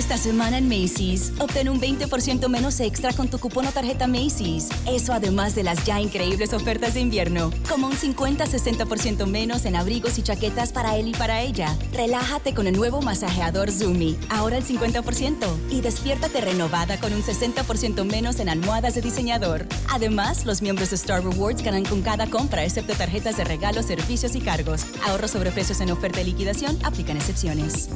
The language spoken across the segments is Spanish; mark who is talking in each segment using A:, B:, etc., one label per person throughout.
A: Esta semana en Macy's, obtén un 20% menos extra con tu cupón o tarjeta Macy's. Eso además de las ya increíbles ofertas de invierno, como un 50-60% menos en abrigos y chaquetas para él y para ella. Relájate con el nuevo masajeador Zumi, ahora el 50%. Y despiértate renovada con un 60% menos en almohadas de diseñador. Además, los miembros de Star Rewards ganan con cada compra, excepto tarjetas de regalos, servicios y cargos. Ahorros sobre precios en oferta y liquidación, aplican excepciones.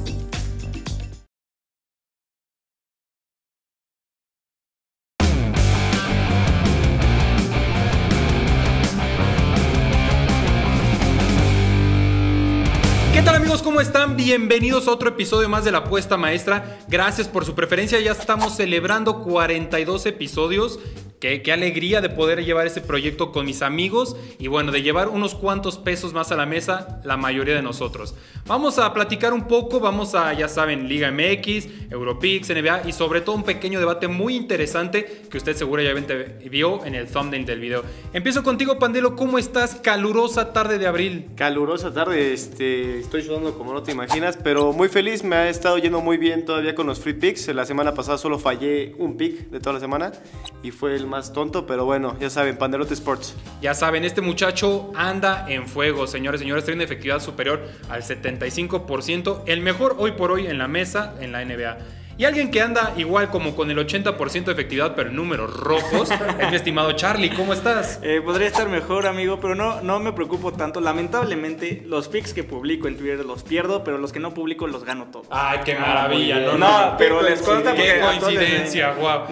B: Bienvenidos a otro episodio más de La Apuesta Maestra. Gracias por su preferencia. Ya estamos celebrando 42 episodios. Qué, qué alegría de poder llevar este proyecto con mis amigos y bueno, de llevar unos cuantos pesos más a la mesa, la mayoría de nosotros. Vamos a platicar un poco, vamos a, ya saben, Liga MX, Europix, NBA y sobre todo un pequeño debate muy interesante que usted seguramente vio en el thumbnail del video. Empiezo contigo, Pandelo. ¿Cómo estás? Calurosa tarde de abril.
C: Calurosa tarde, este, estoy sudando como no te imaginas, pero muy feliz, me ha estado yendo muy bien todavía con los free picks. La semana pasada solo fallé un pick de toda la semana y fue el más tonto, pero bueno, ya saben, Panderote Sports.
B: Ya saben, este muchacho anda en fuego, señores, señores, tiene una efectividad superior al 75%, el mejor hoy por hoy en la mesa en la NBA. Y alguien que anda igual como con el 80% de efectividad, pero en números rojos, es mi estimado Charlie. ¿Cómo estás?
D: Eh, podría estar mejor, amigo, pero no, no me preocupo tanto. Lamentablemente, los picks que publico en Twitter los pierdo, pero los que no publico los gano todos.
B: Ay, qué maravilla, ¿no?
D: No, pero les consta
B: Qué
D: porque les-
B: coincidencia, guau.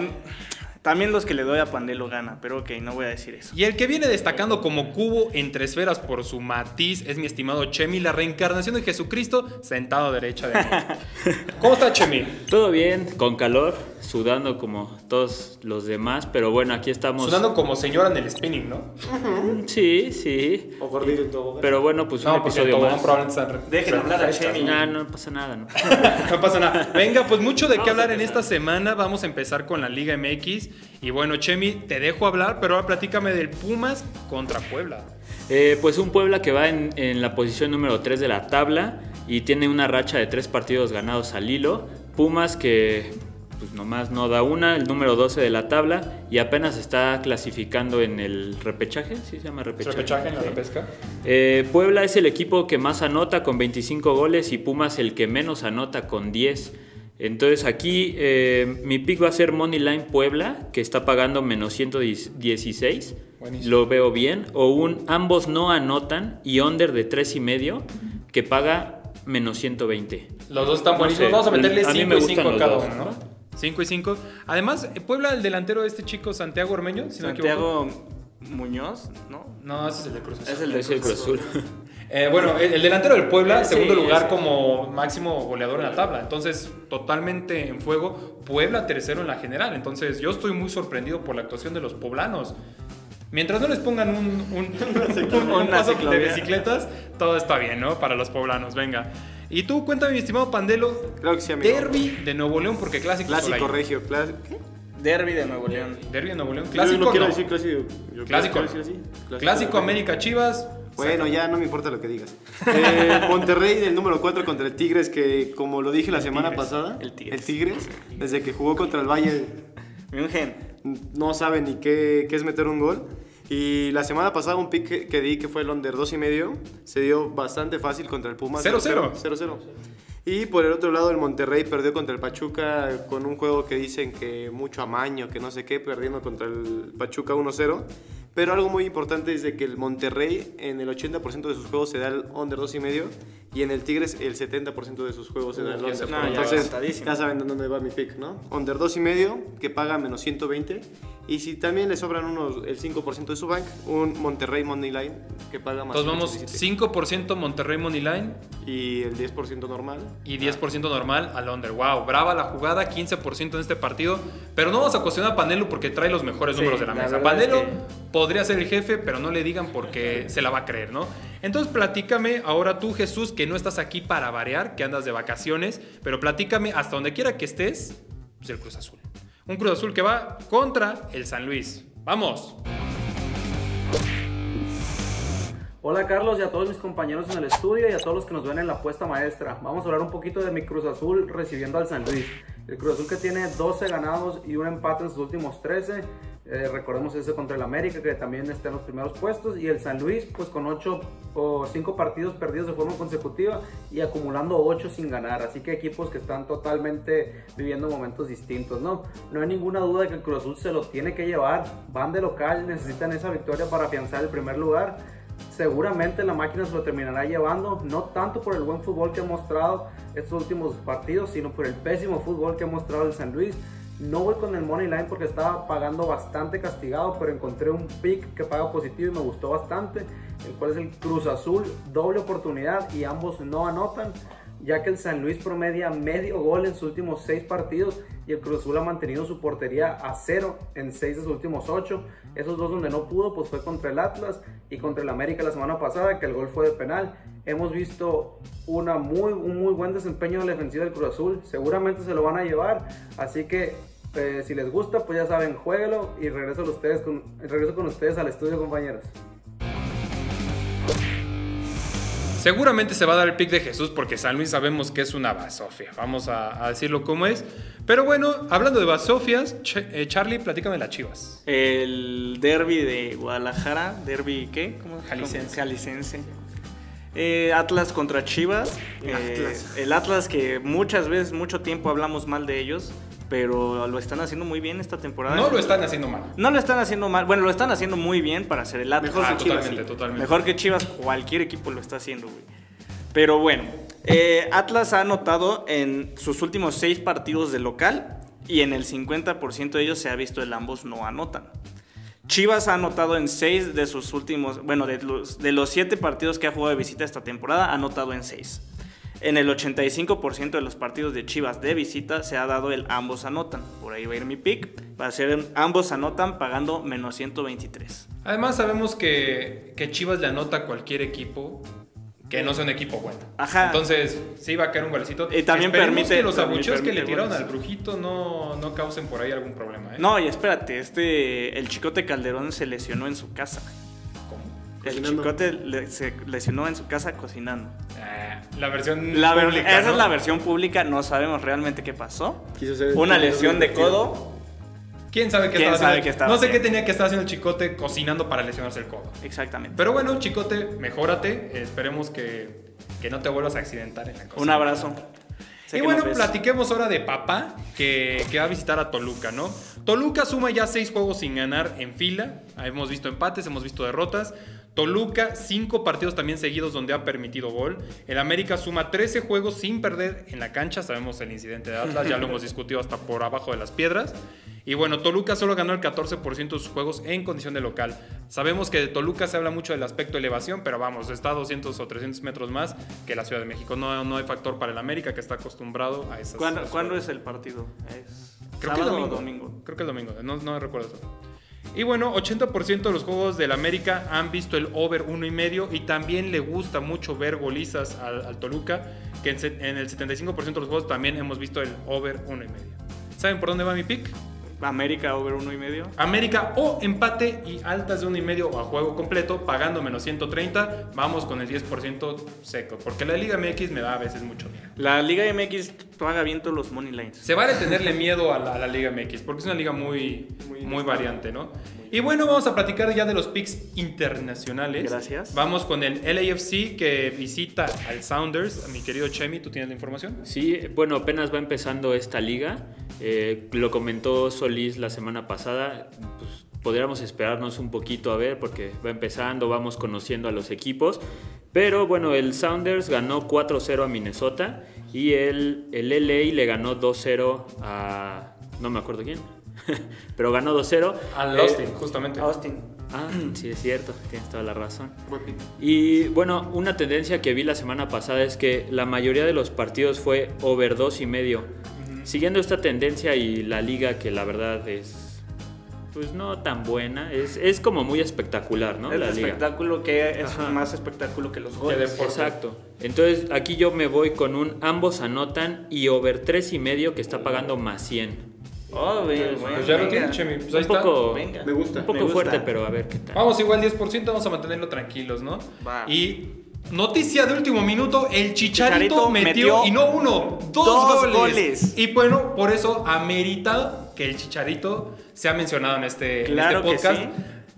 D: También los que le doy a Pandelo gana, pero ok, no voy a decir eso.
B: Y el que viene destacando como cubo entre esferas por su matiz es mi estimado Chemi, la reencarnación de Jesucristo sentado a derecha de mí. ¿Cómo está Chemi?
E: Todo bien, con calor, sudando como todos los demás, pero bueno, aquí estamos.
B: Sudando como señora en el spinning, ¿no?
E: Sí, sí.
C: O gordito en todo.
E: Pero bueno, pues un
B: No, el
E: episodio
B: tobogán
E: más.
B: probablemente
D: Dejen hablar a. Chemi.
E: No, no pasa nada, ¿no?
B: No pasa nada. Venga, pues mucho de qué hablar en esta semana. Vamos a empezar con la Liga MX. Y bueno, Chemi, te dejo hablar, pero ahora platícame del Pumas contra Puebla.
E: Eh, pues un Puebla que va en, en la posición número 3 de la tabla y tiene una racha de tres partidos ganados al hilo. Pumas que pues nomás no da una, el número 12 de la tabla y apenas está clasificando en el repechaje, ¿sí se llama repechaje?
B: Repechaje en la
E: Sí.
B: repesca.
E: Eh, Puebla es el equipo que más anota con 25 goles y Pumas el que menos anota con 10. Entonces aquí eh, mi pick va a ser Moneyline Puebla, que está pagando menos 116.
B: Buenísimo.
E: Lo veo bien. O un ambos no anotan y under de 3 y medio, que paga menos 120.
B: Los dos están
E: No
B: buenísimos.
E: sé,
B: Vamos a meterle
E: a mí
B: 5
E: me
B: y
E: gustan
B: 5 a
E: los
B: cada
E: dos,
B: uno, ¿no?
E: ¿no?
B: 5 y 5. Además, Puebla, el delantero de este chico, Santiago Ormeño, si no me equivoco.
D: Santiago Muñoz, ¿no?
B: No, ese es el de Cruz Azul.
D: Es el de
E: Cruz Azul.
B: Eh, bueno, el, el delantero del Puebla,
E: Sí,
B: segundo lugar
E: sí.
B: como máximo goleador en la tabla. Entonces, totalmente en fuego. Puebla tercero en la general. Entonces, yo estoy muy sorprendido por la actuación de los poblanos. Mientras no les pongan un, un, un- un paso de bicicletas, todo está bien, ¿no? Para los poblanos, venga. Y tú, cuéntame, mi estimado Pandelo,
C: Claro que sí, amigo.
B: Derby de Nuevo León, porque clásico
C: Clásico regio, clásico. ¿Qué?
D: Derby de Nuevo León.
B: Derby de Nuevo León,
C: Yo
B: clásico.
C: no quiero
B: no.
C: decir clásico. Yo
B: Clásico.
C: decir así.
B: Clásico América Chivas.
C: Bueno, ya no me importa lo que digas. Eh, Monterrey del número 4 contra el Tigres, que como lo dije la semana
D: Tigres.
C: pasada,
D: El Tigres.
C: Tigres, desde que jugó contra el Valle,
D: München.
C: no sabe ni qué, qué es meter un gol. Y la semana pasada un pick que, que di, que fue el under 2 y medio, se dio bastante fácil contra el Pumas.
B: 0-0.
C: 0-0. Y por el otro lado el Monterrey perdió contra el Pachuca con un juego que dicen que mucho amaño, que no sé qué, perdiendo contra el Pachuca 1-0. Pero algo muy importante es de que el Monterrey en el 80% de sus juegos se da el under 2 y en el Tigres el 70% de sus juegos da el
B: ya
C: under.
B: se
D: fue, ya
C: Entonces ya saben de dónde va mi pick, ¿no? Under 2 y medio que paga menos 120 y si también le sobran unos el 5% de su bank, un Monterrey Money Line que paga más
B: Entonces vamos
C: 117.
B: 5% Monterrey Moneyline
C: y el 10% normal.
B: y 10% normal al under. Wow, brava la jugada, 15% en este partido. Pero no vamos a cuestionar a Panelo porque trae los mejores
D: Sí,
B: números de la
D: la
B: mesa. Panelo
D: es que-
B: podría ser el jefe, pero no le digan porque se la va a creer, ¿no? Entonces platícame ahora tú, Jesús, que no estás aquí para variar, que andas de vacaciones, pero platícame hasta donde quiera que estés, pues el Cruz Azul. Un Cruz Azul que va contra el San Luis. ¡Vamos!
F: Hola Carlos y a todos mis compañeros en el estudio y a todos los que nos ven en la puesta maestra. Vamos a hablar un poquito de mi Cruz Azul recibiendo al San Luis. El Cruz Azul que tiene 12 ganados y un empate en sus últimos 13. Eh, recordemos ese contra el América que también está en los primeros puestos. Y el San Luis pues con 8 o 5 partidos perdidos de forma consecutiva y acumulando 8 sin ganar. Así que equipos que están totalmente viviendo momentos distintos. No, no hay ninguna duda de que el Cruz Azul se lo tiene que llevar. Van de local, necesitan esa victoria para afianzar el primer lugar seguramente la máquina se lo terminará llevando, no tanto por el buen fútbol que ha mostrado estos últimos partidos, sino por el pésimo fútbol que ha mostrado el San Luis. No voy con el Money Line porque estaba pagando bastante castigado, pero encontré un pick que paga positivo y me gustó bastante, el cual es el Cruz Azul, doble oportunidad y ambos no anotan ya que el San Luis promedia medio gol en sus últimos seis partidos y el Cruz Azul ha mantenido su portería a cero en seis de sus últimos ocho. Esos dos donde no pudo, pues fue contra el Atlas y contra el América la semana pasada, que el gol fue de penal. Hemos visto una muy, un muy buen desempeño en la defensiva del Cruz Azul. Seguramente se lo van a llevar, así que eh, si les gusta, pues ya saben, jueguelo y regreso, ustedes regreso con ustedes al estudio, compañeros.
B: Seguramente se va a dar el pick de Jesús porque San Luis sabemos que es una basofia. Vamos a, decirlo como es. Pero bueno, hablando de basofias, eh, Charlie, platícame las chivas.
D: El derby de Guadalajara. ¿Derby qué? ¿Cómo?
B: Jalicense.
D: Jalicense. Eh, Atlas contra Chivas. Eh, el Atlas que muchas veces, mucho tiempo hablamos mal de ellos pero lo están haciendo muy bien esta temporada.
B: No lo están haciendo mal.
D: No lo están haciendo mal. Bueno, lo están haciendo muy bien para hacer el Atlas.
B: Mejor que Chivas. Totalmente, totalmente.
D: Mejor que Chivas, cualquier equipo lo está haciendo, güey. Pero bueno, eh, Atlas ha anotado en sus últimos seis partidos de local y en el 50% de ellos se ha visto el ambos no anotan. Chivas ha anotado en seis de sus últimos, bueno, de los, de los siete partidos que ha jugado de visita esta temporada, ha anotado en seis. En el 85% de los partidos de Chivas de visita se ha dado el ambos anotan. Por ahí va a ir mi pick. Va a ser ambos anotan pagando menos 123.
B: Además sabemos que, que Chivas le anota a cualquier equipo que no sea un equipo bueno.
D: Ajá.
B: Entonces, sí va a caer un golecito.
D: Y también permite
B: que los abucheos que le tiraron al brujito no, no causen por ahí algún problema. ¿eh?
D: No, y espérate, este el Chicote Calderón se lesionó en su casa. El chicote se lesionó en su casa cocinando.
B: Ah, la versión
D: la pública. Esa es la versión pública, no sabemos realmente qué pasó. Una lesión de codo.
B: ¿Quién sabe qué, estaba, haciendo? No sé qué tenía que estar haciendo el chicote cocinando para lesionarse el codo.
D: Exactamente.
B: Pero bueno, chicote, mejórate. Esperemos que, que no te vuelvas a accidentar en la cocina.
D: Un abrazo.
B: y bueno, platiquemos ahora de papá, que, que, va a visitar a Toluca, ¿no? Toluca suma ya seis juegos sin ganar en fila. Hemos visto empates, hemos visto derrotas. Toluca, cinco partidos también seguidos donde ha permitido gol. El América suma 13 juegos sin perder en la cancha. Sabemos el incidente de Atlas, ya lo hemos discutido hasta por abajo de las piedras. Y bueno, Toluca solo ganó el 14% de sus juegos en condición de local. Sabemos que de Toluca se habla mucho del aspecto elevación, pero vamos, está a 200 o 300 metros más que la Ciudad de México. No, no hay factor para el América que está acostumbrado a esas
D: ¿Cuándo, ¿cuándo es el partido? ¿Es
B: Creo que el domingo. Creo que el domingo, no, no recuerdo eso. Y bueno, 80% de los juegos del América han visto el over 1.5 y también le gusta mucho ver golizas al, Toluca, que en, el 75% de los juegos también hemos visto el over 1.5. ¿Saben por dónde va mi pick?
D: América over uno y medio.
B: América o empate y altas de uno y medio o a juego completo, pagando menos 130. Vamos con el 10% seco, porque la Liga MX me da a veces mucho miedo.
D: La Liga MX paga bien todos los money lines.
B: Se vale tenerle miedo a la, Liga MX, porque es una liga muy, muy, variante, ¿no? Y bueno, vamos a platicar ya de los picks internacionales.
D: Gracias.
B: Vamos con el LAFC que visita al Sounders. Mi querido Chemi, ¿tú tienes la información?
E: Sí, bueno, apenas va empezando esta liga. Eh, lo comentó Solís la semana pasada, pues podríamos esperarnos un poquito a ver porque va empezando, vamos conociendo a los equipos. Pero bueno, el Sounders ganó 4-0 a Minnesota y el, el LA le ganó 2-0 a... no me acuerdo quién, pero ganó 2-0.
B: Al Austin, justamente.
D: Austin.
E: Ah, sí, es cierto, tienes toda la razón. Y bueno, una tendencia que vi la semana pasada es que la mayoría de los partidos fue over 2 y medio siguiendo esta tendencia y la liga que la verdad es pues no tan buena, es, es como muy espectacular, ¿no?
D: Es la espectáculo que es más espectáculo que los goles.
E: Exacto. Entonces aquí yo me voy con un ambos anotan y over 3 y medio que está pagando más 100.
D: Oh, bien,
B: pues ya lo tiene, Chemi. Pues ahí
E: un poco,
B: está.
C: Me gusta.
E: Un poco fuerte, pero a ver qué tal.
B: Vamos igual 10%, vamos a mantenerlo tranquilos, ¿no?
D: Va.
B: Y Noticia de último minuto, el Chicharito,
D: Chicharito
B: metió,
D: metió
B: y no uno, dos,
D: dos
B: goles.
D: goles.
B: Y bueno, por eso amerita que el Chicharito sea mencionado en este, en
D: Claro
B: este
D: que
B: podcast.
D: sí.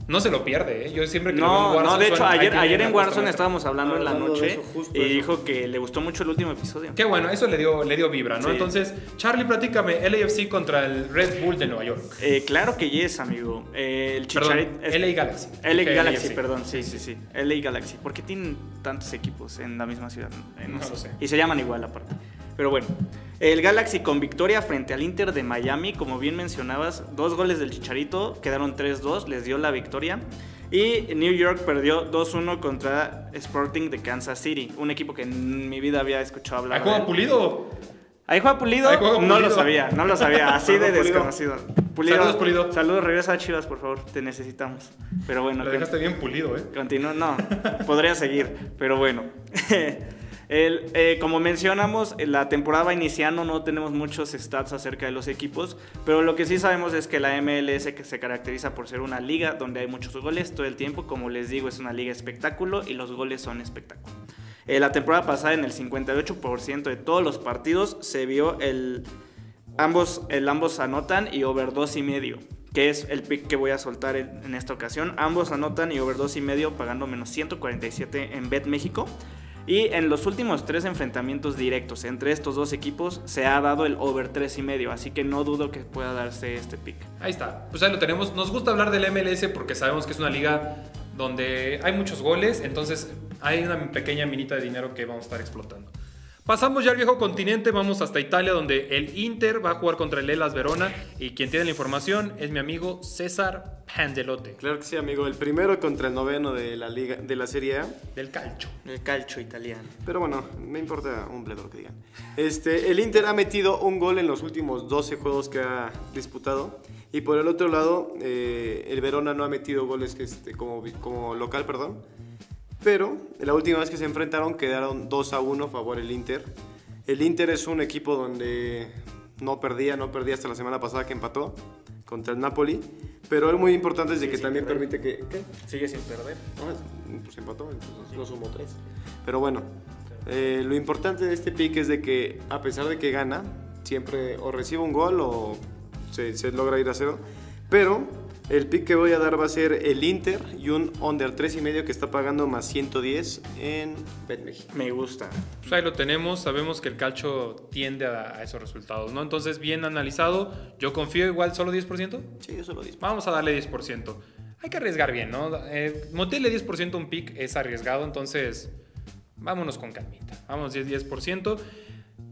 B: No se lo pierde, ¿eh? Yo siempre que lo veo en
D: No,
B: Warzone
D: no, de hecho, ayer, ayer en Warzone estábamos hablando en la noche
C: eso,
D: y
C: eso.
D: dijo que le gustó mucho el último episodio.
B: Qué bueno, eso le dio, le dio vibra, ¿no?
D: Sí.
B: Entonces, Charlie, platícame, LAFC contra el Red Bull de Nueva York.
D: Eh, claro que yes, amigo. Eh, el Chicharito.
B: LA Galaxy.
D: LA Galaxy,
B: LAFC.
D: perdón, sí, sí, sí. LA Galaxy. ¿Por qué tienen tantos equipos en la misma ciudad? Eh,
B: No lo sé.
D: Y se llaman igual aparte. Pero bueno, el Galaxy con victoria frente al Inter de Miami, como bien mencionabas, dos goles del Chicharito, quedaron 3-2, les dio la victoria. Y New York perdió 2-1 contra Sporting de Kansas City, un equipo que en mi vida había escuchado hablar.
B: ¿Ahí
D: de
B: juega
D: él.
B: Pulido?
D: Ahí juega Pulido.
B: Ahí juega
D: No lo
B: Pulido.
D: sabía, no lo sabía. Así de
C: Pulido.
D: desconocido.
B: Saludos, Pulido.
D: Saludos, regresa a Chivas, por favor. Te necesitamos. Pero bueno,
B: Lo dejaste bien pulido, ¿eh?
D: Continúo, no, podría seguir, pero bueno. El, eh, como mencionamos, la temporada va iniciando, no tenemos muchos stats acerca de los equipos, pero lo que sí sabemos es que la MLS que se caracteriza por ser una liga donde hay muchos goles todo el tiempo, como les digo, es una liga espectáculo y los goles son espectáculo. Eh, la temporada pasada en el 58% de todos los partidos se vio el ambos, el ambos anotan y over 2 y medio, que es el pick que voy a soltar en, en esta ocasión. Ambos anotan y over 2 y medio pagando menos 147 en Bet México. Y en los últimos tres enfrentamientos directos entre estos dos equipos se ha dado el over 3 y medio, así que no dudo que pueda darse este pick.
B: Ahí está. Pues ahí lo tenemos. Nos gusta hablar del MLS porque sabemos que es una liga donde hay muchos goles, entonces hay una pequeña minita de dinero que vamos a estar explotando. Pasamos ya al viejo continente, vamos hasta Italia donde el Inter va a jugar contra el Elas Verona y quien tiene la información es mi amigo César Pandelote
C: Claro que sí, amigo. El primero contra el noveno de la liga de la Serie A.
B: del Calcio.
D: El calcio italiano.
C: Pero bueno, me importa un bledo lo que digan. Este, el Inter ha metido un gol en los últimos 12 juegos que ha disputado. Y por el otro lado, eh, el Verona no ha metido goles que este, como, como local, perdón. Pero la última vez que se enfrentaron quedaron 2 a 1 a favor el Inter. El Inter es un equipo donde no perdía, no perdía hasta la semana pasada que empató contra el Napoli. Pero algo muy importante es de que también permite que... ¿qué?
D: Sigue sin perder.
C: No, pues empató, entonces no sumó tres. Pero bueno, eh, lo importante de este pick es de que a pesar de que gana, siempre o recibe un gol o se, se logra ir a cero. Pero el pick que voy a dar va a ser el Inter y un under 3 y medio que está pagando más 110 en BetMéxico.
D: Me gusta.
B: Pues ahí lo tenemos, sabemos que el Calcio tiende a, a esos resultados, ¿no? Entonces, bien analizado, yo confío igual solo 10%.
C: Sí, yo solo disparo.
B: Vamos a darle 10%. Hay que arriesgar bien, ¿no? Eh, meterle 10% a un pick es arriesgado, entonces vámonos con calmita. Vamos 10, 10%.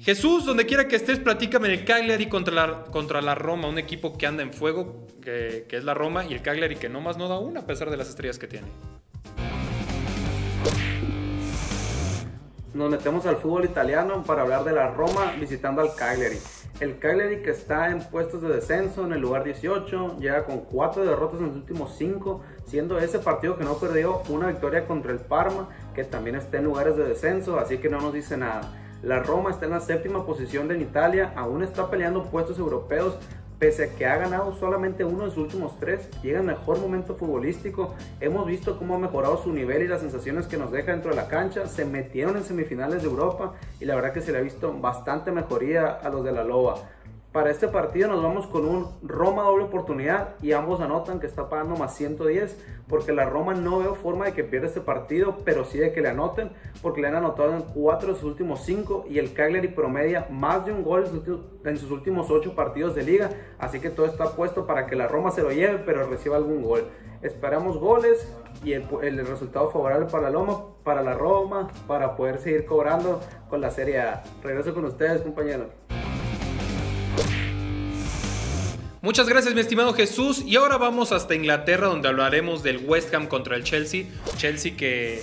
B: Jesús, donde quiera que estés, platícame del Cagliari contra la, contra la Roma, un equipo que anda en fuego, que, es la Roma, y el Cagliari que no más no da una a pesar de las estrellas que tiene.
F: Nos metemos al fútbol italiano para hablar de la Roma visitando al Cagliari. El Cagliari que está en puestos de descenso en el lugar 18, llega con 4 derrotas en los últimos 5, siendo ese partido que no perdió una victoria contra el Parma, que también está en lugares de descenso, así que no nos dice nada. La Roma está en la séptima posición en Italia, aún está peleando puestos europeos, pese a que ha ganado solamente uno de sus últimos tres, llega en mejor momento futbolístico. Hemos visto cómo ha mejorado su nivel y las sensaciones que nos deja dentro de la cancha. Se metieron en semifinales de Europa y la verdad que se le ha visto bastante mejoría a los de la Loba. Para este partido nos vamos con un Roma doble oportunidad y ambos anotan que está pagando más 110 porque la Roma no veo forma de que pierda este partido, pero sí de que le anoten porque le han anotado en 4 de sus últimos 5 y el Cagliari promedia más de un gol en sus últimos 8 partidos de liga, así que todo está puesto para que la Roma se lo lleve pero reciba algún gol. Esperamos goles y el, el resultado favorable para la Loma, para la Roma, para poder seguir cobrando con la Serie A. Regreso con ustedes, compañeros.
B: Muchas gracias, mi estimado Jesús. Y ahora vamos hasta Inglaterra, donde hablaremos del West Ham contra el Chelsea. Chelsea que,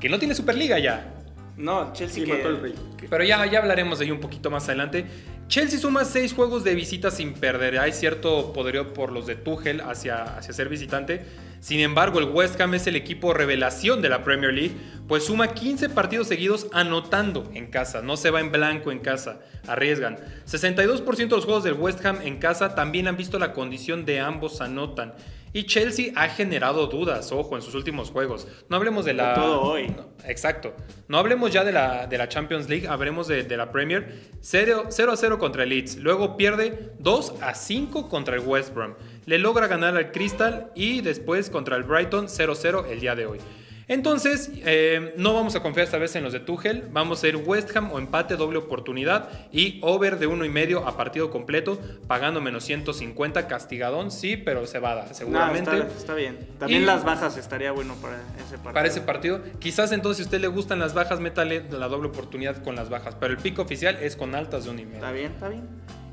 B: que no tiene Superliga ya.
D: No, Chelsea
C: Sí,
D: que...
C: mató el rey.
B: Pero ya, ya hablaremos de ello un poquito más adelante. Chelsea suma seis juegos de visita sin perder. Hay cierto poderío por los de Tuchel hacia, hacia ser visitante. Sin embargo, el West Ham es el equipo revelación de la Premier League, pues suma 15 partidos seguidos anotando en casa. No se va en blanco en casa, arriesgan. 62% de los juegos del West Ham en casa también han visto la condición de ambos anotan. Y Chelsea ha generado dudas, ojo, en sus últimos juegos. No hablemos de la...
D: Todo hoy.
B: No, exacto. No hablemos ya de la, de la Champions League, hablemos de, de la Premier. 0, 0 a 0 contra el Leeds. Luego pierde 2 a 5 contra el West Brom. Le logra ganar al Crystal y después contra el Brighton 0-0 el día de hoy. Entonces, eh, no vamos a confiar esta vez en los de Tuchel. Vamos a ir West Ham o empate, doble oportunidad y over de uno y medio a partido completo, pagando menos 150. Castigadón, sí, pero se va a dar,
D: No,
B: seguramente.
D: está, está bien. También
B: Y-
D: las bajas estaría bueno para ese partido.
B: Para ese partido, quizás entonces si a usted le gustan las bajas, métale la doble oportunidad con las bajas. Pero el pico oficial es con altas de un y medio.
D: Está bien, está bien.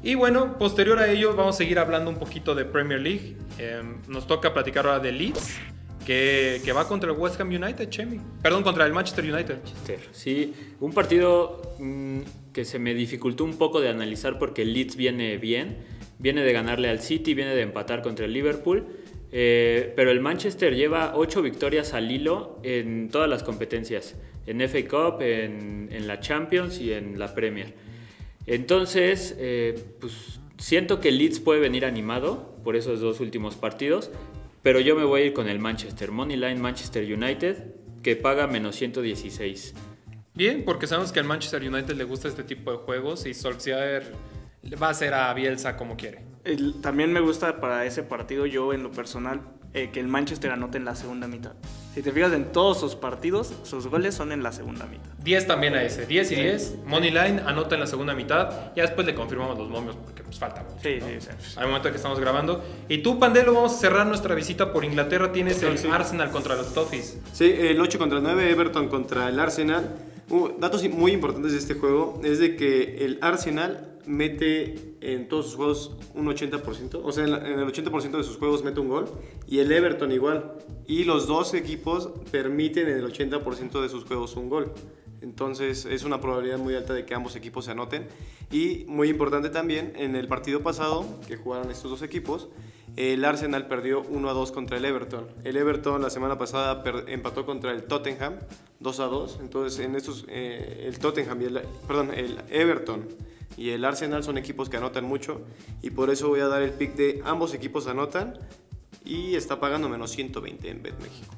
B: Y bueno, posterior a ello vamos a seguir hablando un poquito de Premier League. Eh, nos toca platicar ahora de Leeds, que, va contra el West Ham United, Chemi. Perdón, contra el Manchester United.
E: Sí, un partido mm, que se me dificultó un poco de analizar porque el Leeds viene bien, viene de ganarle al City, viene de empatar contra el Liverpool, eh, pero el Manchester lleva ocho victorias al hilo en todas las competencias, en FA Cup, en, en la Champions y en la Premier. Entonces, eh, pues siento que el Leeds puede venir animado por esos dos últimos partidos, pero yo me voy a ir con el Manchester, Moneyline Manchester United, que paga menos 116.
B: Bien, porque sabemos que al Manchester United le gusta este tipo de juegos y Solskjaer va a hacer a Bielsa como quiere.
D: El- también me gusta para ese partido, yo en lo personal, eh, que el Manchester anote en la segunda mitad. Si te fijas en todos sus partidos, sus goles son en la segunda mitad.
B: 10 también a ese, 10 y 10. Moneyline anota en la segunda mitad. Ya después le confirmamos los momios porque pues falta mucho.
D: Sí,
B: ¿no?
D: sí, sí.
B: Al momento que estamos grabando. Y tú, Pandelo, vamos a cerrar nuestra visita por Inglaterra. Tienes el
C: Sí.
B: Arsenal contra los Toffees.
C: Sí, el 8 contra el 9, Everton contra el Arsenal. Uh, datos muy importantes de este juego es de que el Arsenal mete en todos sus juegos un 80%, o sea, en, el 80% de sus juegos mete un gol, y el Everton igual. Y los dos equipos permiten en el 80% de sus juegos un gol. Entonces es una probabilidad muy alta de que ambos equipos se anoten. Y muy importante también, en el partido pasado que jugaron estos dos equipos, el Arsenal perdió 1 a 2 contra el Everton. El Everton la semana pasada empató contra el Tottenham 2 a 2. Entonces, en estos, eh, el Tottenham y perdón, el Everton y el Arsenal son equipos que anotan mucho. Y por eso voy a dar el pick de ambos equipos anotan. Y está pagando menos 120 en Bet México.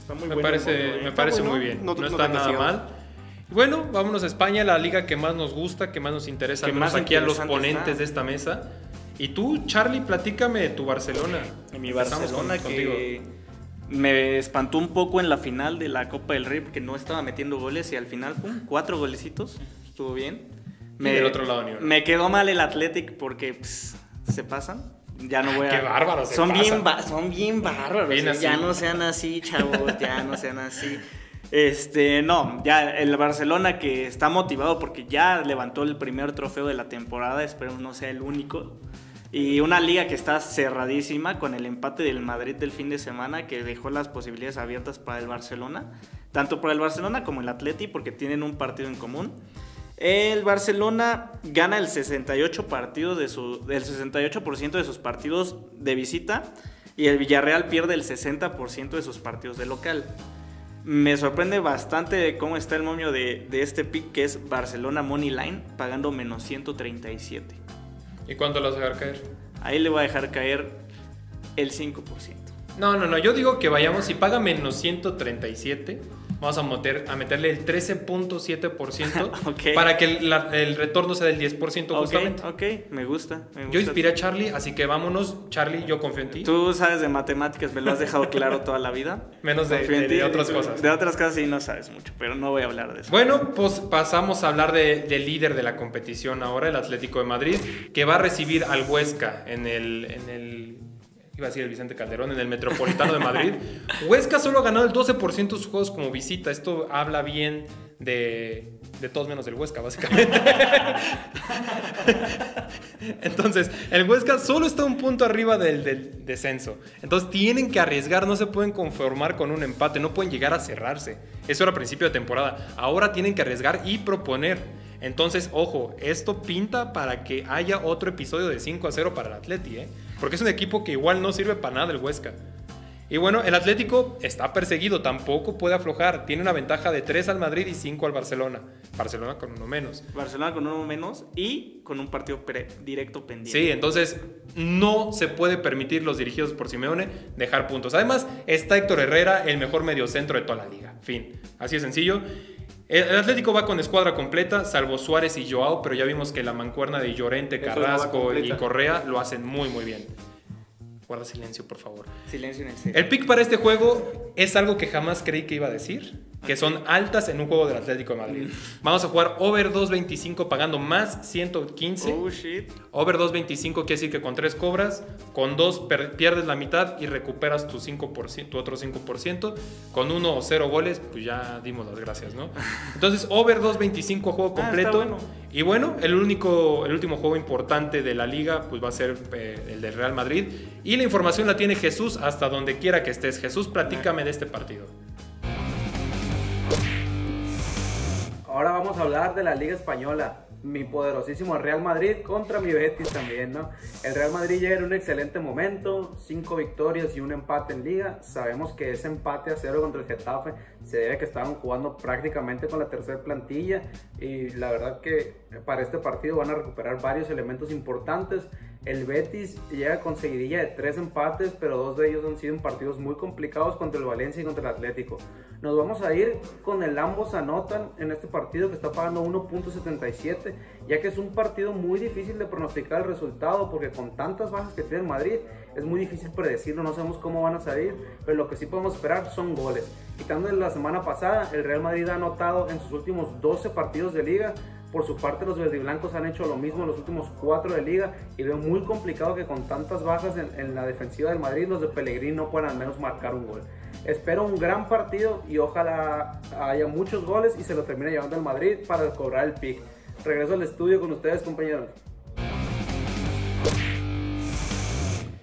D: Está muy
B: Me
D: bueno
B: parece,
D: ¿eh?
B: me
C: Está
B: parece
C: bueno,
B: muy bien.
C: no-
B: No,
C: no
B: está nada mal. Bueno, vámonos a España, la liga que más nos gusta, que más nos interesa,
D: Que más
B: aquí a los ponentes
D: está.
B: de esta mesa. Y tú, Charlie, platícame de tu Barcelona.
D: En mi
B: Empezamos con-
D: Barcelona
B: contigo.
D: que me espantó un poco en la final de la Copa del Rey porque no estaba metiendo goles y al final, pum, cuatro golecitos. Estuvo bien.
B: Y del otro lado, ni uno.
D: me quedó mal el Athletic porque pues, se pasan. Ya no voy a.
B: Qué bárbaros se
D: Son bien, ba- son bien bárbaros.
B: Bien
D: eh. Ya no sean así, chavos. ya no sean así. Este, no, ya el Barcelona que está motivado porque ya levantó el primer trofeo de la temporada, espero no sea el único. Y una liga que está cerradísima con el empate del Madrid del fin de semana que dejó las posibilidades abiertas para el Barcelona, tanto para el Barcelona como el Atleti porque tienen un partido en común. El Barcelona gana el 68 partidos de su, el 68% de sus partidos de visita y el Villarreal pierde el 60% de sus partidos de local. Me sorprende bastante cómo está el momio de, de este pick que es Barcelona Money Line pagando menos 137.
B: ¿Y cuánto lo vas a dejar caer?
D: Ahí le voy a dejar caer el 5%.
B: No, no, no. Yo digo que vayamos, si paga menos 137, vamos a, meter, a meterle el 13.7%
D: Ok.
B: para que el, la- el retorno sea del 10%
D: Ok,
B: justamente.
D: ok, me gusta. me
B: Yo inspiré a Charlie, así que vámonos. Charlie, yo confío en ti.
D: Tú sabes de matemáticas, me lo has dejado claro toda la vida.
B: Menos de- de- otras cosas.
D: De otras cosas sí no sabes mucho, pero no voy a hablar de eso.
B: Bueno, pues pasamos a hablar de- del líder de la competición ahora, el Atlético de Madrid, que va a recibir al Huesca en el, en el iba a decir el Vicente Calderón, en el Metropolitano de Madrid. Huesca solo ha ganado el 12% de sus juegos como visita. Esto habla bien de, de todos menos del Huesca, básicamente. Entonces, el Huesca solo está un punto arriba del, del descenso. Entonces, tienen que arriesgar, no se pueden conformar con un empate, no pueden llegar a cerrarse. Eso era a principio de temporada. Ahora tienen que arriesgar y proponer. Entonces, ojo, esto pinta para que haya otro episodio de 5 a 0 para el Atleti, ¿eh? Porque es un equipo que igual no sirve para nada el Huesca. Y bueno, el Atlético está perseguido, tampoco puede aflojar. Tiene una ventaja de 3 al Madrid y 5 al Barcelona. Barcelona con uno menos.
D: Barcelona con uno menos y con un partido directo pendiente.
B: Sí, entonces no se puede permitir los dirigidos por Simeone dejar puntos. Además, está Héctor Herrera, el mejor mediocentro de toda la liga. Fin. Así de sencillo. El Atlético va con escuadra completa, salvo Suárez y Joao, pero ya vimos que la mancuerna de Llorente,
C: no
B: Carrasco y. Correa lo hacen muy, muy bien. Guarda silencio, por favor.
D: Silencio en el set.
B: El pick para este juego es algo que jamás creí que iba a decir, que son altas en un juego del Atlético de Madrid. Vamos a jugar over 2.25 pagando más 115.
D: Oh shit.
B: Over 2.25 quiere decir que con 3 cobras, con 2 pierdes la mitad y recuperas tu, 5%, tu otro 5%. Con 1 o 0 goles, pues ya dimos las gracias, ¿no? Entonces, over 2.25 juego
D: Ah,
B: completo.
D: está bueno.
B: Y bueno, el, único, el último juego importante de la liga pues va a ser eh, el del Real Madrid. Y la información la tiene Jesús hasta donde quiera que estés. Jesús, platícame de este partido.
F: Ahora vamos a hablar de la Liga Española. Mi poderosísimo Real Madrid contra mi Betis también, ¿no? El Real Madrid llega en un excelente momento, cinco victorias y un empate en liga. Sabemos que ese empate a cero contra el Getafe se debe a que estaban jugando prácticamente con la tercera plantilla y la verdad que para este partido van a recuperar varios elementos importantes. El Betis llega con seguidilla de tres empates, pero dos de ellos han sido en partidos muy complicados contra el Valencia y contra el Atlético. Nos vamos a ir con el ambos anotan en este partido que está pagando 1.77, ya que es un partido muy difícil de pronosticar el resultado, porque con tantas bajas que tiene Madrid es muy difícil predecirlo, no sabemos cómo van a salir, pero lo que sí podemos esperar son goles. Quitando la semana pasada, el Real Madrid ha anotado en sus últimos 12 partidos de liga por su parte, los verdiblancos han hecho lo mismo en los últimos cuatro de liga y veo muy complicado que con tantas bajas en, la defensiva del Madrid, los de Pellegrini no puedan al menos marcar un gol. Espero un gran partido y ojalá haya muchos goles y se lo termine llevando el Madrid para cobrar el pick. Regreso al estudio con ustedes, compañeros.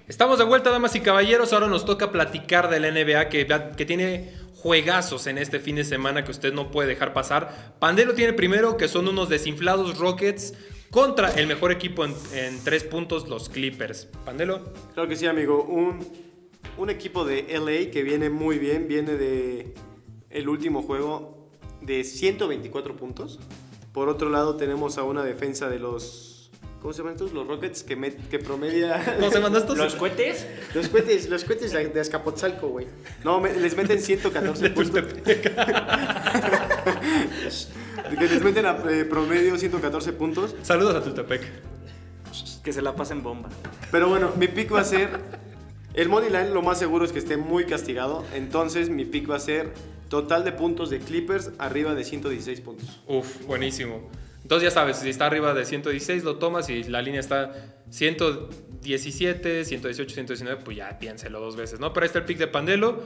B: Estamos de vuelta, damas y caballeros. Ahora nos toca platicar de la NBA que tiene juegazos en este fin de semana que usted no puede dejar pasar. Pandelo tiene primero, que son unos desinflados Rockets contra el mejor equipo en, tres puntos, los Clippers. Pandelo.
C: Claro que sí, amigo. Un, un equipo de LA que viene muy bien, viene de el último juego de 124 puntos. Por otro lado tenemos a una defensa de los ¿Cómo se llaman estos? Los Rockets que, promedia.
B: ¿Cómo se llaman estos?
D: ¿Los cohetes?
C: Los cohetes, los cohetes de de Azcapotzalco, güey. No, me- les meten 114 puntos. que les meten a eh, promedio 114 puntos.
B: Saludos a Tultepec.
D: Que se la pasen bomba.
C: Pero bueno, mi pick va a ser. El money line lo más seguro es que esté muy castigado. Entonces mi pick va a ser total de puntos de Clippers arriba de 116 puntos.
B: Uf, buenísimo. Entonces ya sabes, si está arriba de 116 lo tomas y la línea está 117, 118, 119, pues ya piénselo dos veces, ¿no? Pero ahí está el pick de Pandelo.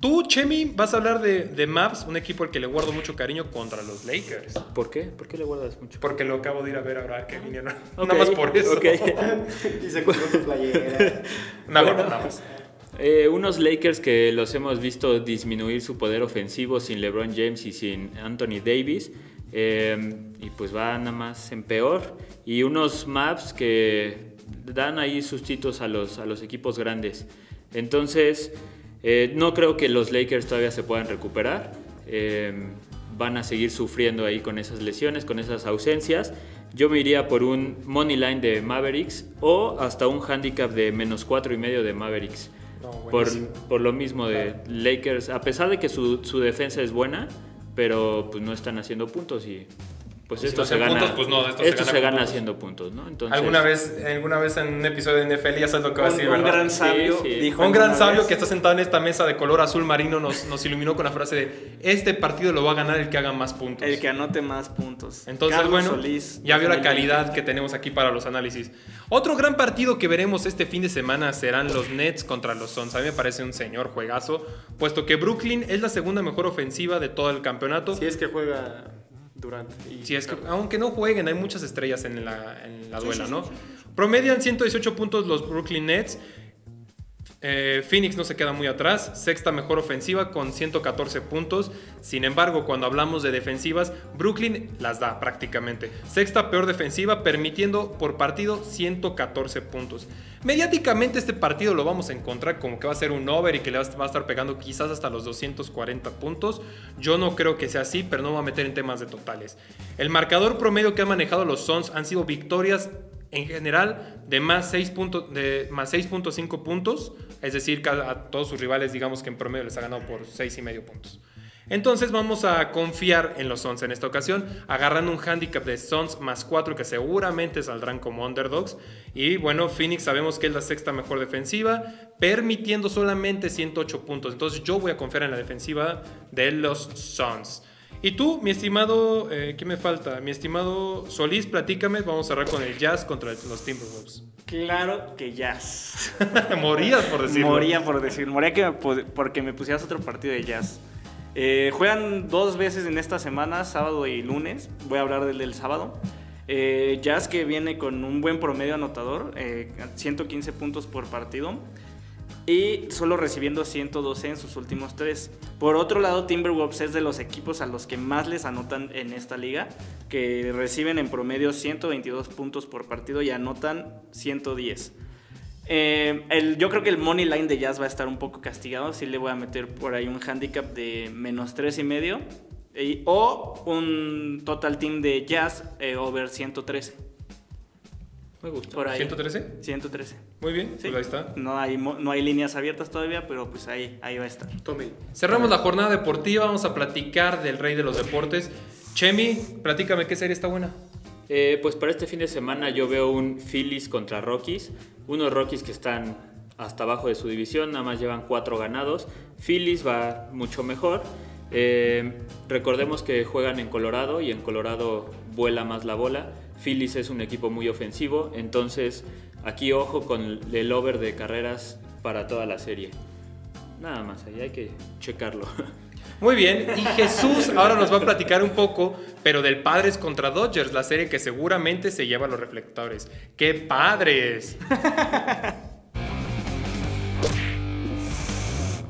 B: Tú, Chemi, vas a hablar de, de Mavs, un equipo al que le guardo mucho cariño contra los Lakers.
E: ¿Por qué? ¿Por qué le guardas mucho?
B: Porque lo acabo de ir a ver ahora que vinieron.
E: Ok,
B: Nada más por eso.
E: ok.
C: Y se compró su playera.
B: Nada, nada más.
E: Eh, unos Lakers que los hemos visto disminuir su poder ofensivo sin LeBron James y sin Anthony Davis. Eh, y pues van nada más en peor. Y unos Maps que dan ahí sustitos a los, a los equipos grandes. Entonces, eh, no creo que los Lakers todavía se puedan recuperar. Eh, van a seguir sufriendo ahí con esas lesiones, con esas ausencias. Yo me iría por un money line de Mavericks o hasta un handicap de menos cuatro y medio de Mavericks.
B: No,
E: por, por lo mismo de Lakers, a pesar de que su, su defensa es buena, pero pues no están haciendo puntos y pues
B: Si
E: esto se gana,
B: puntos, pues no, esto se gana
E: se haciendo puntos, ¿no? Entonces,
B: ¿Alguna vez, alguna vez en un episodio de NFL ya sabes lo que va a
D: Un,
B: decir,
D: un
B: ¿verdad?
D: gran sabio
E: Sí, sí.
D: dijo.
B: Un gran sabio
D: vez,
B: que está sentado en esta mesa de color azul marino nos, nos iluminó con la frase de este partido lo va a ganar el que haga más puntos.
D: El que anote más puntos.
B: Entonces,
D: Carlos
B: bueno,
D: Solís,
B: ya vio la
D: 2020.
B: calidad que tenemos aquí para los análisis. Otro gran partido que veremos este fin de semana serán los Nets contra los Suns. A mí me parece un señor juegazo, puesto que Brooklyn es la segunda mejor ofensiva de todo el campeonato.
C: Si es que juega Y
B: Si es que, aunque no jueguen, hay muchas estrellas en la, en la duela, ¿no? Promedian 118 puntos los Brooklyn Nets. Eh, Phoenix no se queda muy atrás, sexta mejor ofensiva con 114 puntos. Sin embargo, cuando hablamos de defensivas, Brooklyn las da prácticamente. Sexta peor defensiva, permitiendo por partido 114 puntos. Mediáticamente este partido lo vamos a encontrar como que va a ser un over y que le va a estar pegando quizás hasta los 240 puntos. Yo no creo que sea así, pero no voy a meter en temas de totales. El marcador promedio que han manejado los Suns han sido victorias en general de más 6.5 puntos, es decir, a todos sus rivales digamos que en promedio les ha ganado por 6.5 puntos. Entonces vamos a confiar en los Suns en esta ocasión, agarrando un handicap de Suns más 4 que seguramente saldrán como underdogs. Y bueno, Phoenix sabemos que es la sexta mejor defensiva, permitiendo solamente 108 puntos. Entonces yo voy a confiar en la defensiva de los Suns. Y tú, mi estimado, eh, ¿qué me falta? Mi estimado Solís, platícame, vamos a cerrar con el Jazz contra los Timberwolves.
D: Claro que Jazz.
B: Morías por decirlo.
D: Moría por decir, moría que porque me pusieras otro partido de Jazz. Eh, juegan dos veces en esta semana, sábado y lunes. Voy a hablar del sábado. Eh, Jazz que viene con un buen promedio anotador, 115 puntos por partido y solo recibiendo 112 en sus últimos tres. Por otro lado, Timberwolves es de los equipos a los que más les anotan en esta liga, que reciben en promedio 122 puntos por partido y anotan 110. Eh, el, yo creo que el money line de Jazz va a estar un poco castigado, sí le voy a meter por ahí un handicap de menos 3 y medio o un total team de Jazz eh, over 113.
B: Me gusta. Por ahí. ¿113?
D: 113.
B: Muy bien, pues ahí está.
D: No hay, no hay líneas abiertas todavía, pero pues ahí, ahí va a estar.
B: Tome. Cerramos la jornada deportiva, vamos a platicar del rey de los deportes. Chemi, platícame, ¿qué serie está buena?
E: Eh, pues para este fin de semana yo veo un Phillies contra Rockies. Unos Rockies que están hasta abajo de su división, nada más llevan cuatro ganados. Phillies va mucho mejor. Eh, recordemos que juegan en Colorado y en Colorado vuela más la bola. Phillies es un equipo muy ofensivo, entonces aquí ojo con el over de carreras para toda la serie. Nada más, ahí hay que checarlo.
B: Muy bien, y Jesús ahora nos va a platicar un poco, pero del Padres contra Dodgers, la serie que seguramente se lleva a los reflectores. ¡Qué padres!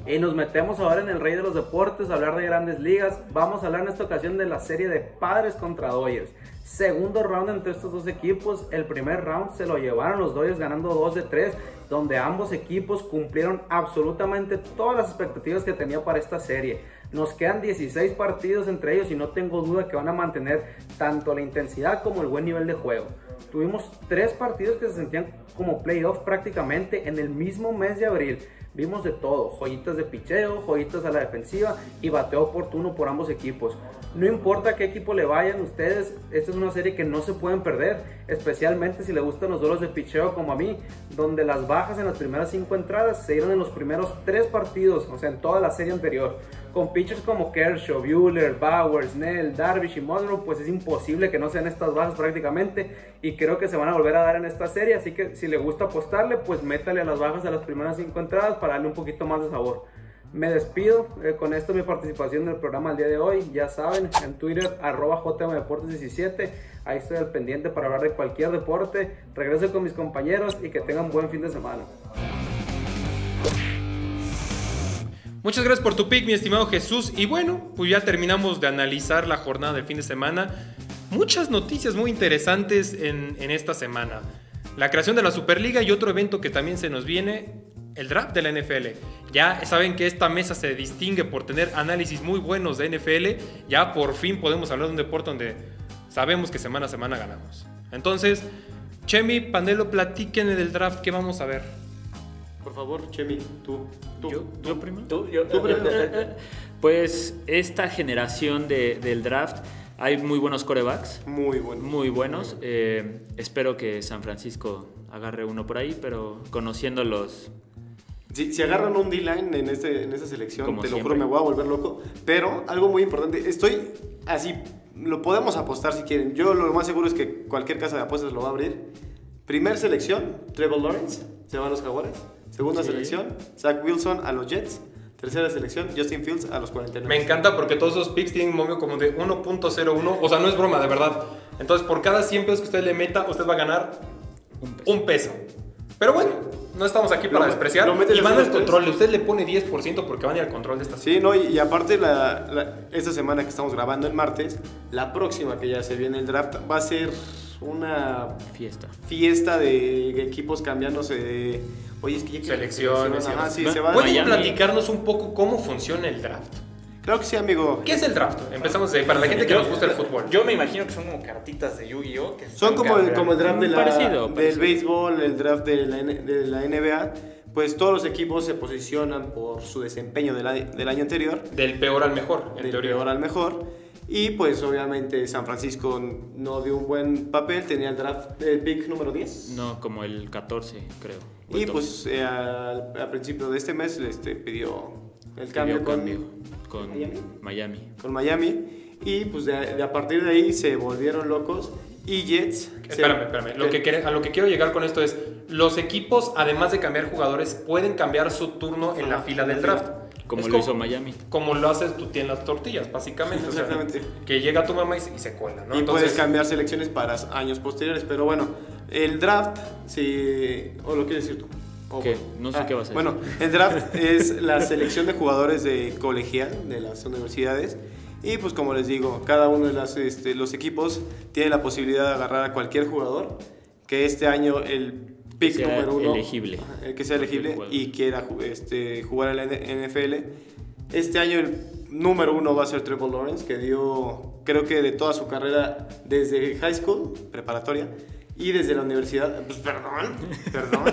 F: Y nos metemos ahora en el rey de los deportes, a hablar de grandes ligas. Vamos a hablar en esta ocasión de la serie de Padres contra Dodgers. Segundo round entre estos dos equipos. El primer round se lo llevaron los Dodgers ganando 2 de 3, donde ambos equipos cumplieron absolutamente todas las expectativas que tenía para esta serie. Nos quedan 16 partidos entre ellos y no tengo duda que van a mantener tanto la intensidad como el buen nivel de juego. Tuvimos tres partidos que se sentían como playoffs prácticamente en el mismo mes de abril. Vimos de todo, joyitas de picheo, joyitas a la defensiva y bateo oportuno por ambos equipos. No importa qué equipo le vayan ustedes, esta es una serie que no se pueden perder, especialmente si le gustan los duelos de picheo como a mí, donde las bajas en las primeras cinco entradas se dieron en los primeros tres partidos, o sea, en toda la serie anterior. Pitchers como Kershaw, Bueller, Bauer, Snell, Darvish y Monroe, pues es imposible que no sean estas bajas prácticamente y creo que se van a volver a dar en esta serie, así que si le gusta apostarle, pues métale a las bajas a las primeras cinco entradas para darle un poquito más de sabor. Me despido, eh, con esto mi participación en el programa el día de hoy, ya saben, en Twitter arroba JMDeportes17, ahí estoy al pendiente para hablar de cualquier deporte, regreso con mis compañeros y que tengan buen fin de semana.
B: Muchas gracias por tu pick, mi estimado Jesús. Y bueno, pues ya terminamos de analizar la jornada del fin de semana. Muchas noticias muy interesantes en, esta semana. La creación de la Superliga y otro evento que también se nos viene, el draft de la NFL. Ya saben que esta mesa se distingue por tener análisis muy buenos de NFL. Ya por fin podemos hablar de un deporte donde sabemos que semana a semana ganamos. Entonces, Chemi, Pandelo, platiquen del draft. ¿Qué vamos a ver?
C: Por favor, Chemi, tú. tú
E: ¿Yo,
C: tú,
E: primero?
C: ¿Tú? Yo, tú primero.
E: Pues esta generación de, del draft hay muy buenos corebacks.
C: Muy buenos.
E: Muy buenos. Eh, espero que San Francisco agarre uno por ahí, pero conociendo los
C: si, agarran un D-line en, este, en esta selección, te lo juro, me voy a volver loco. Pero algo muy importante, estoy así, lo podemos apostar si quieren. Yo lo más seguro es que cualquier casa de apuestas lo va a abrir. Primer selección, Trevor Lawrence, se van a los Jaguares. Segunda selección, Zach Wilson a los Jets. Tercera selección, Justin Fields a los 49.
B: Me encanta porque todos esos picks tienen un momio como de 1.01. O sea, no es broma, de verdad. Entonces, por cada 100 pesos que usted le meta, usted va a ganar un peso. Pero bueno, no estamos aquí para
C: Lo-
B: despreciar.
C: lo
B: Y van al control. Usted le pone 10% porque van a ir al control de esta
C: Sí, no, y, y aparte la, la- esta semana que estamos grabando el martes, la próxima que ya se viene el draft va a ser una
E: Fiesta.
C: fiesta de equipos cambiándose de... Oye, es que ya quiero
B: Selecciones.
C: Ajá, sí, se va
B: ¿Pueden
E: Miami.
B: platicarnos un poco cómo funciona el draft?
C: Claro que sí, amigo.
B: ¿Qué es el draft? Empezamos de para la gente que
D: Yo-
B: nos gusta el fútbol.
D: Yo me imagino que son como cartitas de Yu-Gi-Oh! que
C: Son como el, como el draft de la,
E: Parecido,
C: del
E: parecido.
C: béisbol, el draft de la, de la NBA. Pues todos los equipos se posicionan por su desempeño del año anterior,
B: Del peor al mejor, en
C: del
B: teoría.
C: peor al mejor. Y pues obviamente San Francisco no dio un buen papel, tenía el draft, el pick número 10.
E: No, como el 14, creo.
C: Y
E: el 12.
C: pues eh, al, al principio de este mes este, pidió el
E: Pidió
C: cambio, con,
E: cambio con
C: Miami.
E: Miami.
C: con Miami. Y pues de, de a partir de ahí se volvieron locos. Y Jets. se-
B: Espérame, espérame. Lo que quiere- a lo que quiero llegar con esto es, los equipos, además de cambiar jugadores, pueden cambiar su turno en la fila del draft.
E: Como
B: Es
E: lo hizo Miami.
B: Como lo haces tú tienes las tortillas, básicamente. O sea,
C: Exactamente.
B: que llega tu mamá y, se- y se cuela, ¿no?
C: y
B: Entonces,
C: puedes cambiar selecciones para años posteriores. Pero bueno, el draft, si. ¿O lo quieres decir tú? O
E: ¿Qué?
C: bueno.
E: No sé qué vas a
C: Bueno, el draft es la selección de jugadores de colegial de las universidades. Y pues como les digo, cada uno de las, este, los equipos tiene la posibilidad de agarrar a cualquier jugador. Que este año el pick
E: sea
C: número uno.
E: elegible.
C: El que sea elegible y quiera este, jugar en la NFL. Este año el número uno va a ser Trevor Lawrence, que dio, creo que de toda su carrera desde high school, preparatoria, y desde la universidad. Pues perdón, perdón.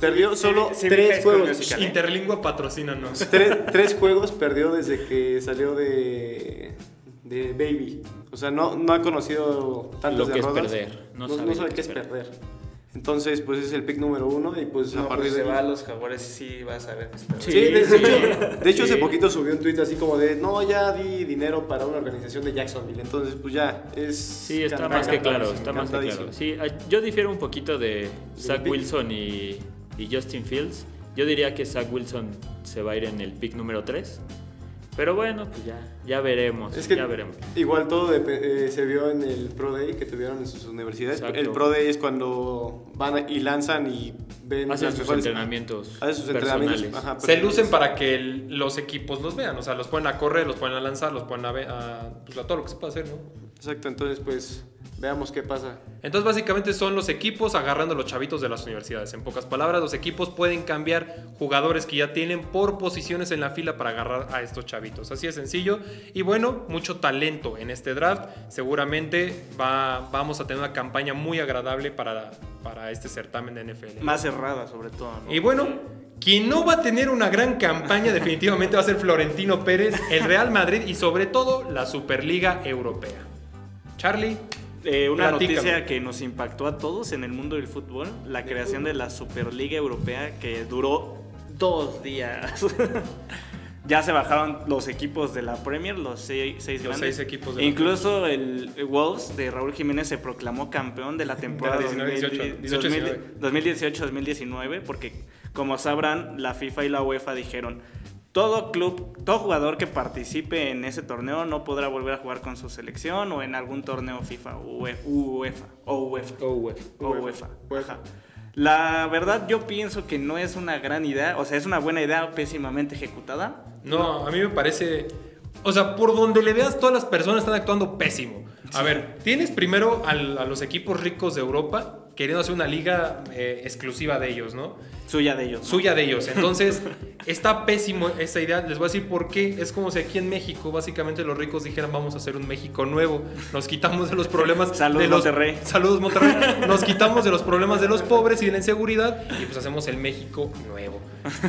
C: Perdió solo
D: sí vi
C: tres juegos.
D: Musical.
B: Interlingua patrocínanos.
C: Tres, tres juegos perdió desde que salió de, de Baby. O sea, no, no ha conocido tantas
E: Lo que es
C: derrotas.
E: perder. No
C: No,
E: sabe
C: no sabe qué
E: es
C: es
E: perder.
C: perder. Entonces, pues es el pick número uno y pues
D: No,
C: a partir
D: pues
C: de
D: se
C: ahí-
D: va a los jaguares sí vas a ver. que es peor.
C: Sí, de, de hecho, de hecho hace
E: Sí.
C: poquito subió un tweet así como de, no, ya di dinero para una organización de Jacksonville. Entonces, pues ya, es...
E: Sí, está
C: canta-
E: más que claro, está más que claro. Sí, ah, yo difiero un poquito de Zach
C: pick?
E: Wilson y, y Justin Fields. Yo diría que Zach Wilson se va a ir en el pick número 3. Pero bueno, pues ya, ya veremos,
C: Es que
E: ya veremos.
C: igual todo eh, se vio en el Pro Day que tuvieron en sus universidades.
E: Exacto.
C: El Pro Day es cuando van y lanzan y ven
E: Hacen sus
C: mejores-
E: entrenamientos
C: Hacen sus
E: personales.
C: entrenamientos. ajá,
B: Se lucen para que el- los equipos los vean. O sea, los ponen a correr, los ponen a lanzar, los ponen a, ve- a, pues, a todo lo que se puede hacer, ¿no?
C: Exacto, entonces pues veamos qué pasa.
B: Entonces básicamente son los equipos agarrando los chavitos de las universidades. En pocas palabras, los equipos pueden cambiar jugadores que ya tienen por posiciones en la fila para agarrar a estos chavitos. Así de sencillo. Y bueno, mucho talento en este draft. Seguramente va, vamos a tener una campaña muy agradable para, para este certamen de NFL.
D: Más cerrada, sobre todo. ¿no?
B: Y bueno, quien no va a tener una gran campaña definitivamente va a ser Florentino Pérez, el Real Madrid y sobre todo la Superliga Europea. Charlie.
D: Eh, una noticia que nos impactó a todos en el mundo del fútbol, la creación de la Superliga Europea que duró dos días. ya se bajaron los equipos de la Premier, los seis, seis
B: Los
D: grandes.
B: seis equipos de la
D: Incluso el Wolves de Raúl Jiménez se proclamó campeón de la temporada
B: De la 19, 18,
D: 2018-2019 porque como sabrán la FIFA y la UEFA dijeron todo club, todo jugador que participe en ese torneo no podrá volver a jugar con su selección o en algún torneo FIFA, UE- UEFA o UEFA.
E: Oh, güey.
D: O UEFA. Ajá. La verdad yo pienso que no es una gran idea, o sea, es una buena idea pésimamente ejecutada.
B: No, a mí me parece. O sea, por donde le veas, todas las personas están actuando pésimo. A ver, tienes primero al- a los equipos ricos de Europa queriendo hacer una liga eh, exclusiva de ellos, ¿no?
D: Suya de ellos.
B: Suya de ellos. Entonces, está pésimo esa idea. Les voy a decir por qué. Es como si aquí en México, básicamente, los ricos dijeran: Vamos a hacer un México nuevo. Nos quitamos de los problemas.
D: Saludos,
B: de los,
D: Monterrey.
B: Saludos, Monterrey. Nos quitamos de los problemas de los pobres y de la inseguridad. Y pues hacemos el México nuevo.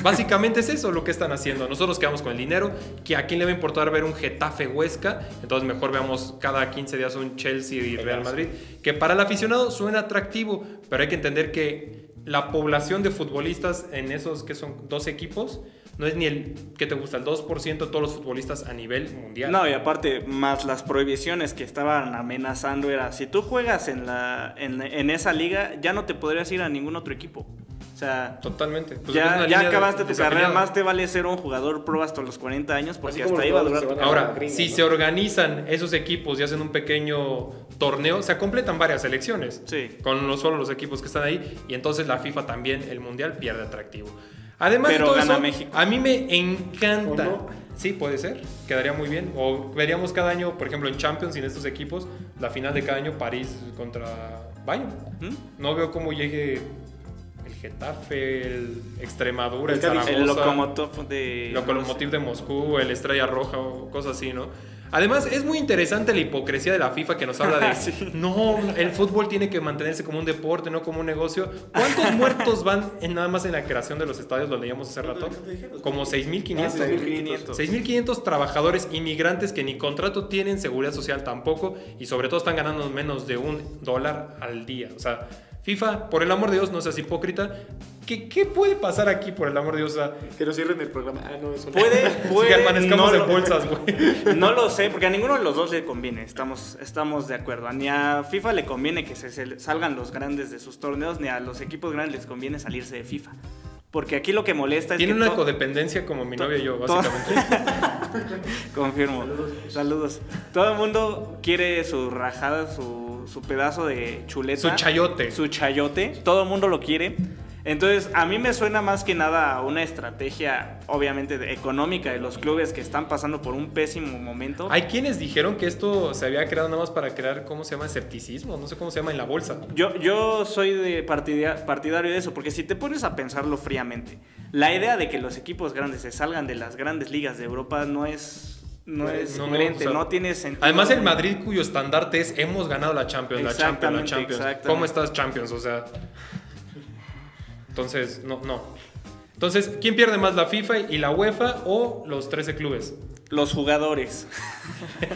B: Básicamente es eso lo que están haciendo. Nosotros quedamos con el dinero. Que a quién le va a importar ver un Getafe Huesca. Entonces, mejor veamos cada 15 días un Chelsea y Real Madrid. Que para el aficionado suena atractivo. Pero hay que entender que la población de futbolistas en esos que son dos equipos no es ni el que te gusta el 2% de todos los futbolistas a nivel mundial.
D: No, y aparte, más las prohibiciones que estaban amenazando era, si tú juegas en, la, en, en esa liga, ya no te podrías ir a ningún otro equipo. O sea,
B: Totalmente. Pues es
D: ya,
B: línea de-
D: acabaste tu carrera, más te vale ser un jugador pro hasta los 40 años, porque hasta ahí va a durar tu.
B: Ahora,
C: gringa,
B: si
C: ¿no?
B: se organizan esos equipos y hacen un pequeño torneo, se completan varias selecciones.
D: Sí.
B: Con no solo los equipos que están ahí. Y entonces la FIFA también, el Mundial, pierde atractivo. Además
D: Pero
B: de todo
D: gana
B: eso,
D: México.
B: a mí me encanta.
C: ¿O no?
B: Sí, puede ser. Quedaría muy bien. O veríamos cada año, por ejemplo, en Champions y en estos equipos, la final de cada año París contra Bayern.
D: ¿Mm?
B: No veo cómo llegue Getafe, el Extremadura, el. Zaragoza.
D: El Lokomotiv de...
B: Lokomotiv de Moscú, el Estrella Roja o cosas así, ¿no? Además, es muy interesante la hipocresía de la FIFA que nos habla de,
D: Sí.
B: no, el fútbol tiene que mantenerse como un deporte, no como un negocio. ¿Cuántos muertos van en, nada más en la creación de los estadios? Lo leíamos hace rato. Como 6.500.
D: 6.500.
B: 6.500 trabajadores inmigrantes que ni contrato tienen, seguridad social tampoco, y sobre todo están ganando menos de un dólar al día. O sea, FIFA, por el amor de Dios, no seas hipócrita. ¿Qué, qué puede pasar aquí, por el amor de Dios? O sea,
C: Que nos cierren el programa. Ah, no, eso no.
D: Puede, puede.
B: que amanezcamos
D: no
B: en
D: lo-
B: bolsas, güey.
D: No lo sé, porque a ninguno de los dos le conviene, estamos, estamos de acuerdo. Ni a FIFA le conviene que se, se salgan los grandes de sus torneos, ni a los equipos grandes les conviene salirse de FIFA. Porque aquí lo que molesta es
B: Tiene
D: que...
B: una codependencia como mi novia y yo, básicamente.
D: Confirmo. Saludos. Todo el mundo quiere su rajada, su, su pedazo de chuleta.
B: Su chayote.
D: Su chayote. Todo el mundo lo quiere. Entonces, a mí me suena más que nada a una estrategia, obviamente, de- económica de los clubes que están pasando por un pésimo momento.
B: Hay quienes dijeron que esto se había creado nada más para crear, ¿cómo se llama? Escepticismo, no sé cómo se llama en la bolsa.
D: Yo, yo soy de partidia- partidario de eso, porque si te pones a pensarlo fríamente, la idea de que los equipos grandes se salgan de las grandes ligas de Europa no es, no es
B: No, no,
D: coherente,
B: o sea,
D: no tiene sentido.
B: Además, el Madrid, cuyo estandarte es hemos ganado la Champions, la Champions, la Champions. ¿Cómo estás, Champions? O sea. Entonces, no, no. Entonces, ¿quién pierde más, la FIFA y la UEFA o los 13 clubes?
D: Los jugadores,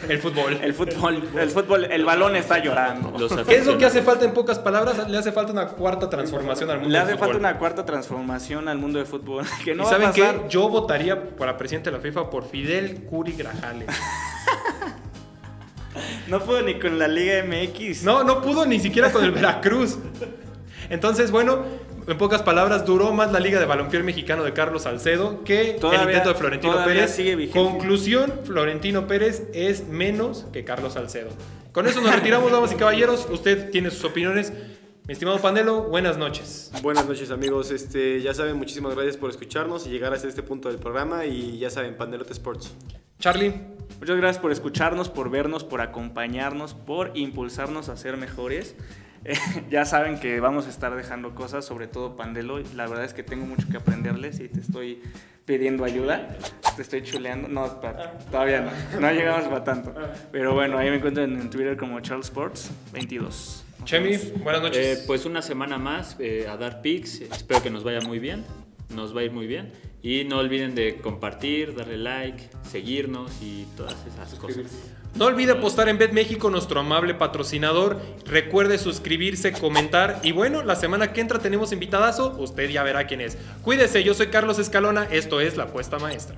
B: El fútbol.
D: el fútbol, el fútbol, el balón está llorando.
E: Los
B: ¿Qué es lo que hace falta en pocas palabras? Le hace falta una cuarta transformación al mundo
D: Le
B: del
D: hace
B: fútbol.
D: falta una cuarta transformación al mundo del fútbol. Que no
B: ¿Y
D: va a
B: saben qué? Yo votaría para presidente de la FIFA por Fidel Curi Grajales.
D: No puedo ni con la Liga MX.
B: No, no pudo ni siquiera con el Veracruz. Entonces, bueno, en pocas palabras, duró más la Liga de Balompié Mexicano de Carlos Salcedo que el
D: Todavía-
B: intento de Florentino Pérez.
D: sigue vigente.
B: Conclusión, Florentino Pérez es menos que Carlos Salcedo. Con eso nos retiramos, damas y caballeros. Usted tiene sus opiniones. Mi estimado Pandelo, buenas noches.
C: Buenas noches amigos, este, ya saben, muchísimas gracias por escucharnos y llegar hasta este punto del programa y ya saben, Pandelote Sports.
B: Charlie,
D: Muchas gracias por escucharnos, por vernos, por acompañarnos, por impulsarnos a ser mejores. Eh, ya saben que vamos a estar dejando cosas, sobre todo Pandelo. La verdad es que tengo mucho que aprenderles y te estoy pidiendo ayuda. Te estoy chuleando. No, todavía no. No llegamos para tanto. Pero bueno, ahí me encuentran en Twitter como Charles Sports 22. Nos
B: Chemi,
D: vemos.
B: buenas noches.
E: Eh, pues una semana más eh, a dar pics. Espero que nos vaya muy bien. Nos va a ir muy bien. Y no olviden de compartir, darle like, seguirnos y todas esas cosas.
B: No olvide apostar en Bet México, nuestro amable patrocinador. Recuerde suscribirse, comentar. Y bueno, la semana que entra tenemos invitadazo. Usted ya verá quién es. Cuídese, yo soy Carlos Escalona. Esto es La Apuesta Maestra.